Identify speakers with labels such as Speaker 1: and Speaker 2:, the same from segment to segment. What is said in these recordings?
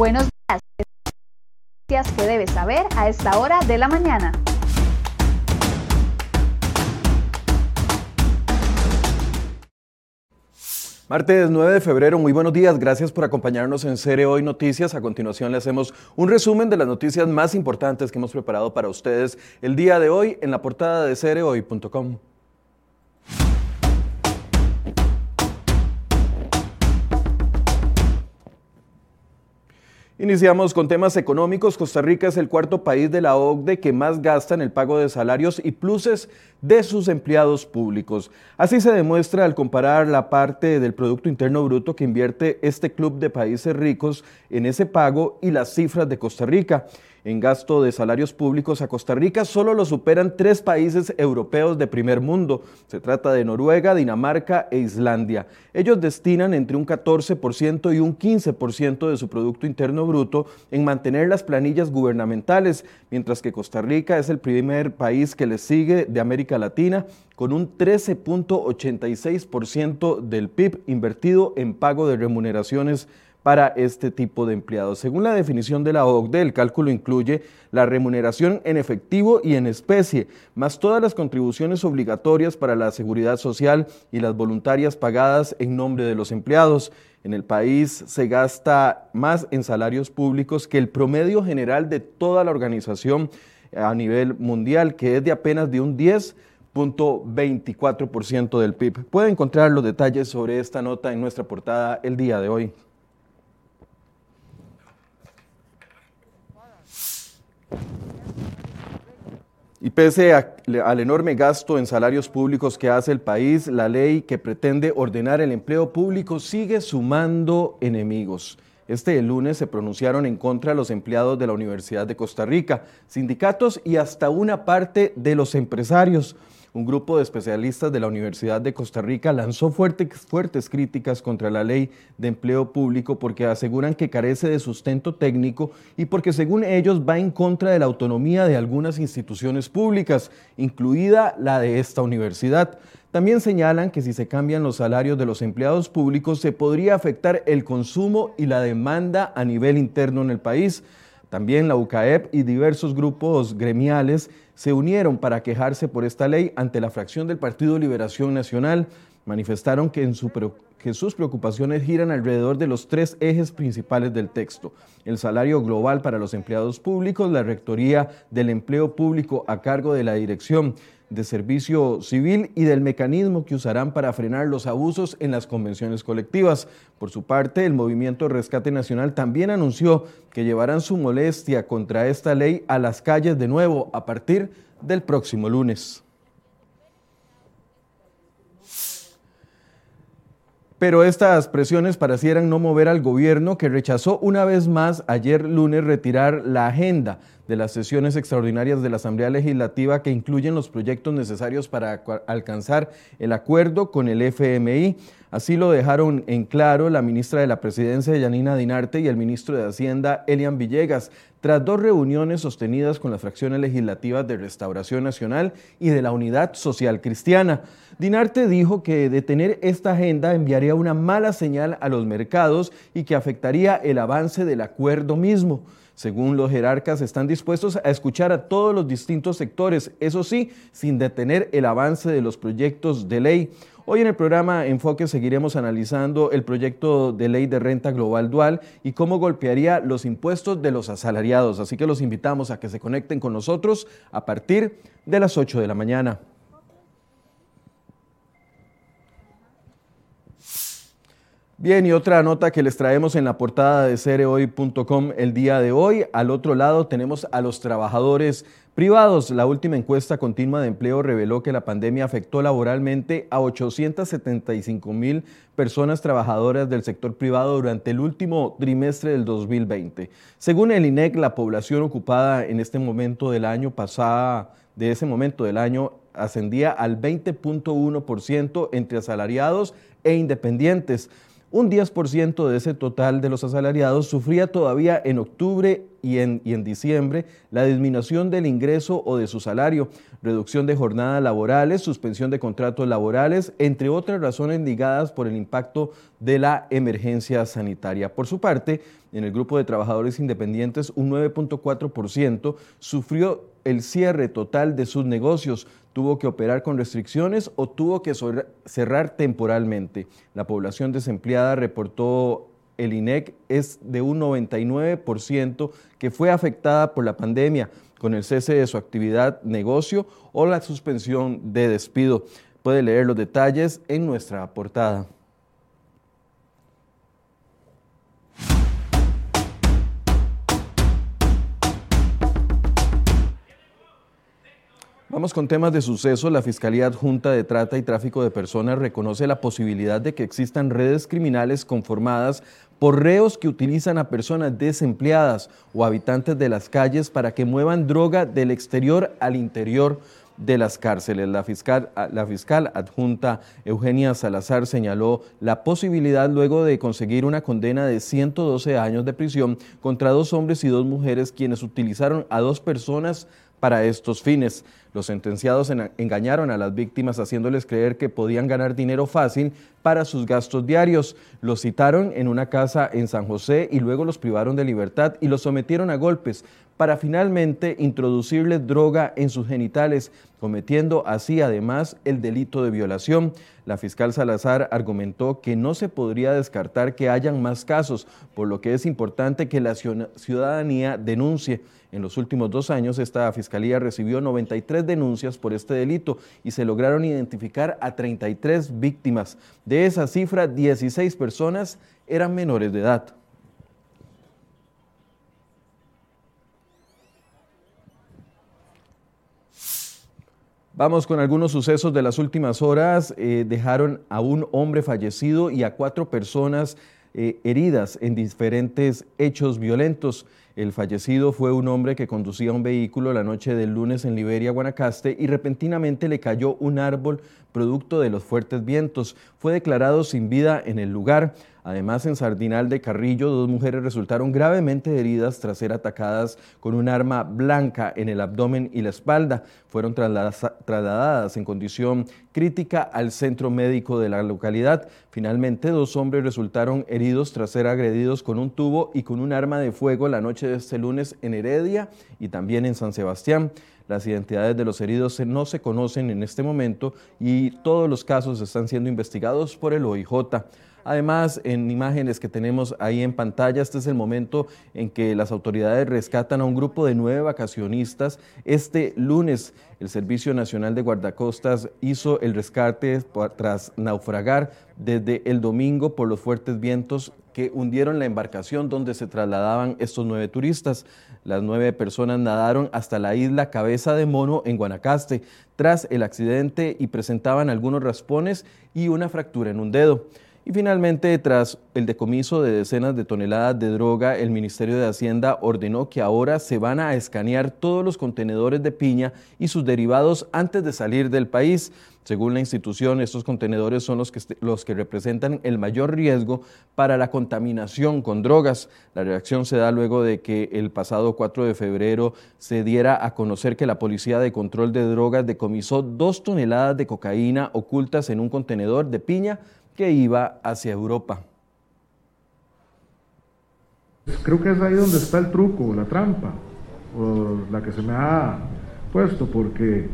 Speaker 1: Buenos días. Noticias que debes saber a esta hora de la mañana.
Speaker 2: Martes 9 de febrero, muy buenos días, gracias por acompañarnos en Cere Hoy Noticias. A continuación le hacemos un resumen de las noticias más importantes que hemos preparado para ustedes el día de hoy en la portada de cerehoy.com. Iniciamos con temas económicos. Costa Rica es el cuarto país de la OCDE que más gasta en el pago de salarios y pluses de sus empleados públicos. Así se demuestra al comparar la parte del Producto Interno Bruto que invierte este club de países ricos en ese pago y las cifras de Costa Rica en gasto de salarios públicos a Costa Rica solo lo superan tres países europeos de primer mundo. Se trata de Noruega, Dinamarca e Islandia. Ellos destinan entre un 14% y un 15% de su Producto Interno Bruto en mantener las planillas gubernamentales, mientras que Costa Rica es el primer país que le sigue de América Latina con un 13.86% del PIB invertido en pago de remuneraciones para este tipo de empleados. Según la definición de la OCDE, el cálculo incluye la remuneración en efectivo y en especie, más todas las contribuciones obligatorias para la seguridad social y las voluntarias pagadas en nombre de los empleados. En el país se gasta más en salarios públicos que el promedio general de toda la organización a nivel mundial, que es de apenas de un 10.24% del PIB. Puede encontrar los detalles sobre esta nota en nuestra portada el día de hoy. Y pese al enorme gasto en salarios públicos que hace el país, la ley que pretende ordenar el empleo público sigue sumando enemigos. Este lunes se pronunciaron en contra los empleados de la Universidad de Costa Rica, sindicatos y hasta una parte de los empresarios un grupo de especialistas de la Universidad de Costa Rica lanzó fuertes, críticas contra la ley de empleo público porque aseguran que carece de sustento técnico y porque según ellos va en contra de la autonomía de algunas instituciones públicas, incluida la de esta universidad. También señalan que si se cambian los salarios de los empleados públicos se podría afectar el consumo y la demanda a nivel interno en el país. También la UCAEP y diversos grupos gremiales se unieron para quejarse por esta ley ante la fracción del Partido Liberación Nacional. Manifestaron que, que sus preocupaciones giran alrededor de los tres ejes principales del texto. El salario global para los empleados públicos, la rectoría del empleo público a cargo de la dirección de servicio civil y del mecanismo que usarán para frenar los abusos en las convenciones colectivas. Por su parte, el Movimiento Rescate Nacional también anunció que llevarán su molestia contra esta ley a las calles de nuevo a partir del próximo lunes. Pero estas presiones parecieran no mover al gobierno que rechazó una vez más ayer lunes retirar la agenda de las sesiones extraordinarias de la Asamblea Legislativa que incluyen los proyectos necesarios para alcanzar el acuerdo con el FMI. Así lo dejaron en claro la ministra de la Presidencia, Yanina Dinarte, y el ministro de Hacienda, Elian Villegas, tras dos reuniones sostenidas con las fracciones legislativas de Restauración Nacional y de la Unidad Social Cristiana. Dinarte dijo que detener esta agenda enviaría una mala señal a los mercados y que afectaría el avance del acuerdo mismo. Según los jerarcas, están dispuestos a escuchar a todos los distintos sectores, eso sí, sin detener el avance de los proyectos de ley. Hoy en el programa Enfoque seguiremos analizando el proyecto de ley de renta global dual y cómo golpearía los impuestos de los asalariados. Así que los invitamos a que se conecten con nosotros a partir de las 8 de la mañana. Bien, y otra nota que les traemos en la portada de cerehoy.com el día de hoy. Al otro lado tenemos a los trabajadores privados. La última encuesta continua de empleo reveló que la pandemia afectó laboralmente a 875 mil personas trabajadoras del sector privado durante el último trimestre del 2020. Según el INEC, la población ocupada en este momento del año pasada, de ese momento del año, ascendía al 20.1% entre asalariados e independientes Un 10% de ese total de los asalariados sufría todavía en octubre y en, diciembre la disminución del ingreso o de su salario, reducción de jornadas laborales, suspensión de contratos laborales, entre otras razones ligadas por el impacto de la emergencia sanitaria. Por su parte, en el grupo de trabajadores independientes, un 9.4% sufrió el cierre total de sus negocios, tuvo que operar con restricciones o tuvo que cerrar temporalmente. La población desempleada reportó el INEC es de un 99% que fue afectada por la pandemia con el cese de su actividad, negocio o la suspensión de despido. Puede leer los detalles en nuestra portada. Con temas de suceso. La Fiscalía Adjunta de Trata y Tráfico de Personas reconoce la posibilidad de que existan redes criminales conformadas por reos que utilizan a personas desempleadas o habitantes de las calles para que muevan droga del exterior al interior de las cárceles. La fiscal, la fiscal adjunta Eugenia Salazar señaló la posibilidad luego de conseguir una condena de 112 años de prisión contra dos hombres y dos mujeres quienes utilizaron a dos personas para estos fines. Los sentenciados engañaron a las víctimas haciéndoles creer que podían ganar dinero fácil para sus gastos diarios. Los citaron en una casa en San José y luego los privaron de libertad y los sometieron a golpes para finalmente introducirles droga en sus genitales, cometiendo así además el delito de violación. La fiscal Salazar argumentó que no se podría descartar que hayan más casos, por lo que es importante que la ciudadanía denuncie. En los últimos dos años, esta fiscalía recibió 93 denuncias por este delito y se lograron identificar a 33 víctimas. De esa cifra, 16 personas eran menores de edad. Vamos con algunos sucesos de las últimas horas. Eh, dejaron a un hombre fallecido y a cuatro personas eh, heridas en diferentes hechos violentos. El fallecido fue un hombre que conducía un vehículo la noche del lunes en Liberia, Guanacaste, y repentinamente le cayó un árbol producto de los fuertes vientos. Fue declarado sin vida en el lugar. Además, en Sardinal de Carrillo, dos mujeres resultaron gravemente heridas tras ser atacadas con un arma blanca en el abdomen y la espalda. Fueron trasladadas en condición crítica al centro médico de la localidad. Finalmente, dos hombres resultaron heridos tras ser agredidos con un tubo y con un arma de fuego la noche de este lunes en Heredia y también en San Sebastián. Las identidades de los heridos no se conocen en este momento y todos los casos están siendo investigados por el OIJ. Además, en imágenes que tenemos ahí en pantalla, este es el momento en que las autoridades rescatan a un grupo de nueve vacacionistas. Este lunes, el Servicio Nacional de Guardacostas hizo el rescate tras naufragar desde el domingo por los fuertes vientos que hundieron la embarcación donde se trasladaban estos nueve turistas. Las nueve personas nadaron hasta la isla Cabeza de Mono en Guanacaste tras el accidente y presentaban algunos raspones y una fractura en un dedo. Y finalmente, tras el decomiso de decenas de toneladas de droga, el Ministerio de Hacienda ordenó que ahora se van a escanear todos los contenedores de piña y sus derivados antes de salir del país. Según la institución, estos contenedores son los que, los que representan el mayor riesgo para la contaminación con drogas. La reacción se da luego de que el pasado 4 de febrero se diera a conocer que la Policía de Control de Drogas decomisó dos toneladas de cocaína ocultas en un contenedor de piña que iba hacia Europa.
Speaker 3: Creo que es ahí donde está el truco, la trampa, o la que se me ha puesto, porque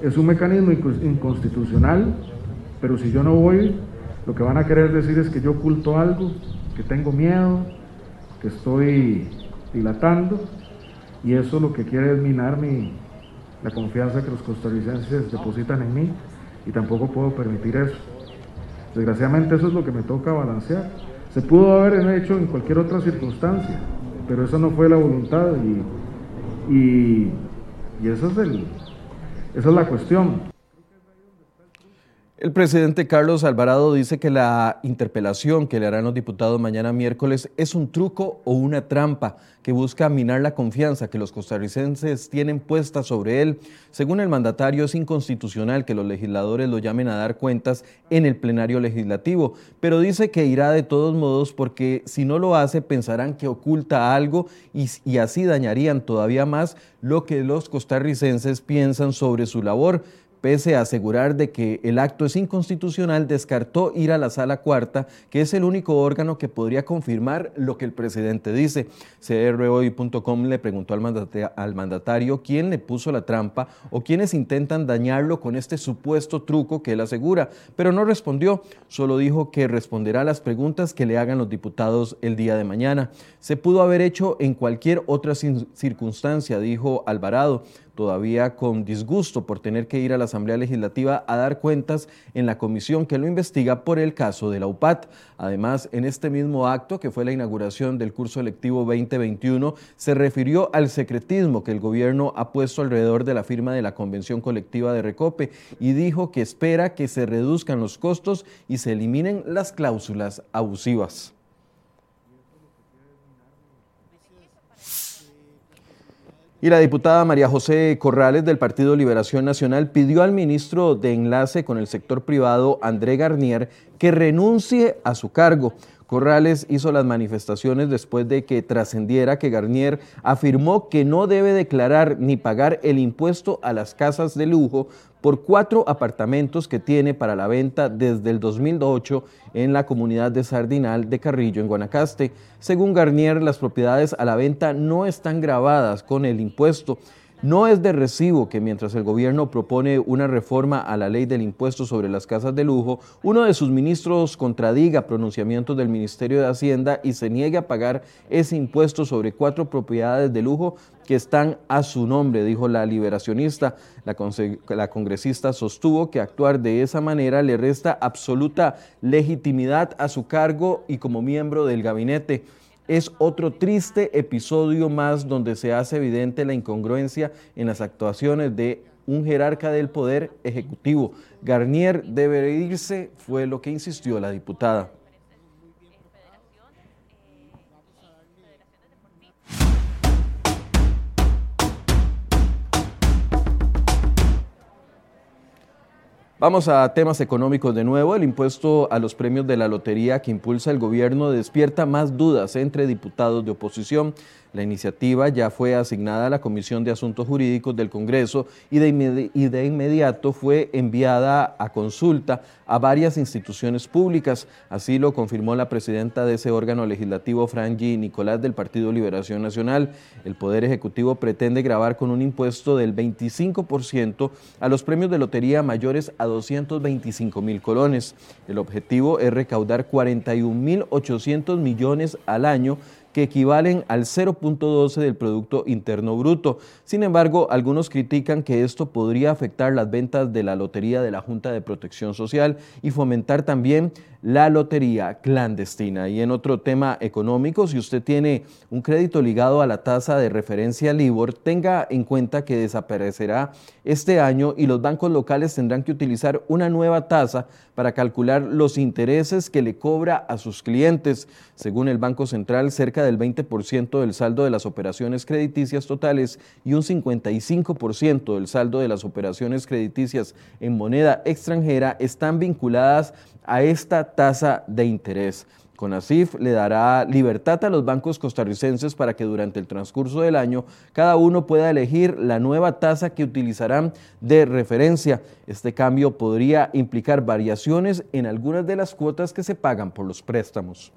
Speaker 3: es un mecanismo inconstitucional, pero si yo no voy, lo que van a querer decir es que yo oculto algo, que tengo miedo, que estoy dilatando, y eso lo que quiere es minar mi, la confianza que los costarricenses depositan en mí, y tampoco puedo permitir eso. Desgraciadamente eso es lo que me toca balancear. Se pudo haber hecho en cualquier otra circunstancia, pero esa no fue la voluntad y, esa es la cuestión.
Speaker 2: El presidente Carlos Alvarado dice que la interpelación que le harán los diputados mañana miércoles es un truco o una trampa que busca minar la confianza que los costarricenses tienen puesta sobre él. Según el mandatario, es inconstitucional que los legisladores lo llamen a dar cuentas en el plenario legislativo, pero dice que irá de todos modos porque si no lo hace pensarán que oculta algo y, y así dañarían todavía más lo que los costarricenses piensan sobre su labor pese a asegurar de que el acto es inconstitucional, descartó ir a la sala cuarta, que es el único órgano que podría confirmar lo que el presidente dice. CROI.com le preguntó al mandatario quién le puso la trampa o quiénes intentan dañarlo con este supuesto truco que él asegura, pero no respondió, solo dijo que responderá a las preguntas que le hagan los diputados el día de mañana. Se pudo haber hecho en cualquier otra circunstancia, dijo Alvarado todavía con disgusto por tener que ir a la Asamblea Legislativa a dar cuentas en la comisión que lo investiga por el caso de la UPAT. Además, en este mismo acto, que fue la inauguración del curso electivo 2021, se refirió al secretismo que el gobierno ha puesto alrededor de la firma de la Convención Colectiva de Recope y dijo que espera que se reduzcan los costos y se eliminen las cláusulas abusivas. Y la diputada María José Corrales del Partido Liberación Nacional pidió al ministro de Enlace con el sector privado, André Garnier, que renuncie a su cargo. Corrales hizo las manifestaciones después de que trascendiera que Garnier afirmó que no debe declarar ni pagar el impuesto a las casas de lujo por cuatro apartamentos que tiene para la venta desde el 2008 en la comunidad de Sardinal de Carrillo, en Guanacaste. Según Garnier, las propiedades a la venta no están grabadas con el impuesto. No es de recibo que mientras el gobierno propone una reforma a la ley del impuesto sobre las casas de lujo, uno de sus ministros contradiga pronunciamientos del Ministerio de Hacienda y se niegue a pagar ese impuesto sobre cuatro propiedades de lujo que están a su nombre, dijo la liberacionista. La, la, congresista sostuvo que actuar de esa manera le resta absoluta legitimidad a su cargo y como miembro del gabinete es otro triste episodio más donde se hace evidente la incongruencia en las actuaciones de un jerarca del poder ejecutivo. Garnier debe irse, fue lo que insistió la diputada. Vamos a temas económicos de nuevo. El impuesto a los premios de la lotería que impulsa el gobierno despierta más dudas entre diputados de oposición. La iniciativa ya fue asignada a la Comisión de Asuntos Jurídicos del Congreso y de, inmediato fue enviada a consulta a varias instituciones públicas. Así lo confirmó la presidenta de ese órgano legislativo, Franji Nicolás, del Partido Liberación Nacional. El Poder Ejecutivo pretende grabar con un impuesto del 25% a los premios de lotería mayores a 225 mil colones. El objetivo es recaudar 41 mil 800 millones al año que equivalen al 0.12 del Producto Interno Bruto. Sin embargo, algunos critican que esto podría afectar las ventas de la lotería de la Junta de Protección Social y fomentar también la lotería clandestina. Y en otro tema económico, si usted tiene un crédito ligado a la tasa de referencia LIBOR, tenga en cuenta que desaparecerá este año y los bancos locales tendrán que utilizar una nueva tasa para calcular los intereses que le cobra a sus clientes. Según el Banco Central, cerca del 20% del saldo de las operaciones crediticias totales y un 55% del saldo de las operaciones crediticias en moneda extranjera están vinculadas a esta tasa de interés. CONACIF le dará libertad a los bancos costarricenses para que durante el transcurso del año cada uno pueda elegir la nueva tasa que utilizarán de referencia. Este cambio podría implicar variaciones en algunas de las cuotas que se pagan por los préstamos.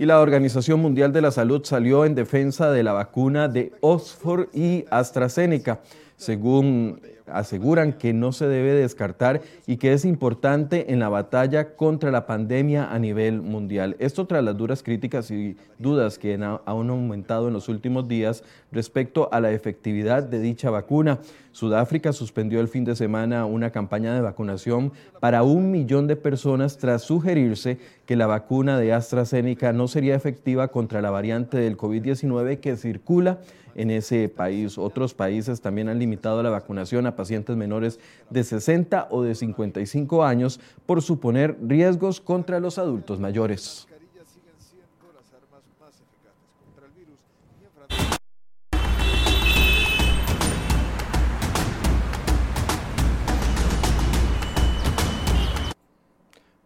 Speaker 2: Y la Organización Mundial de la Salud salió en defensa de la vacuna de Oxford y AstraZeneca. según aseguran que no se debe descartar y que es importante en la batalla contra la pandemia a nivel mundial. Esto tras las duras críticas y dudas que han aumentado en los últimos días respecto a la efectividad de dicha vacuna. Sudáfrica suspendió el fin de semana una campaña de vacunación para un millón de personas tras sugerirse que la vacuna de AstraZeneca no sería efectiva contra la variante del COVID-19 que circula en ese país. Otros países también han limitado la vacunación a pacientes menores de 60 o de 55 años por suponer riesgos contra los adultos mayores.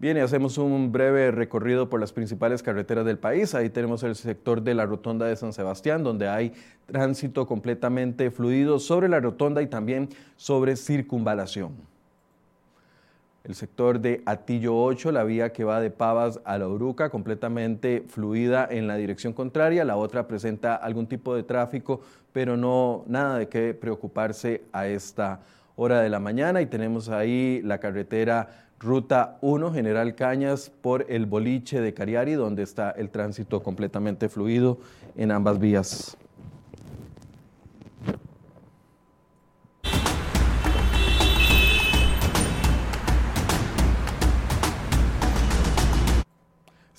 Speaker 2: Bien, y hacemos un breve recorrido por las principales carreteras del país. Ahí tenemos el sector de la rotonda de San Sebastián, donde hay tránsito completamente fluido sobre la rotonda y también sobre circunvalación. El sector de Atillo 8, la vía que va de Pavas a la Uruca, completamente fluida en la dirección contraria. La otra presenta algún tipo de tráfico, pero no nada de qué preocuparse a esta hora de la mañana. Y tenemos ahí la carretera Ruta 1, General Cañas, por el boliche de Cariari, donde está el tránsito completamente fluido en ambas vías.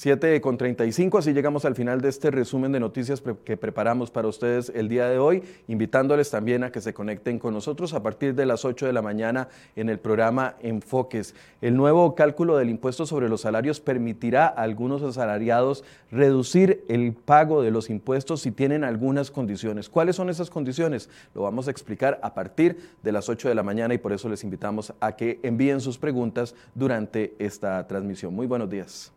Speaker 2: 7 con 35, así llegamos al final de este resumen de noticias que preparamos para ustedes el día de hoy, invitándoles también a que se conecten con nosotros a partir de las 8 de la mañana en el programa Enfoques. El nuevo cálculo del impuesto sobre los salarios permitirá a algunos asalariados reducir el pago de los impuestos si tienen algunas condiciones. ¿Cuáles son esas condiciones? Lo vamos a explicar a partir de las 8 de la mañana y por eso les invitamos a que envíen sus preguntas durante esta transmisión. Muy buenos días.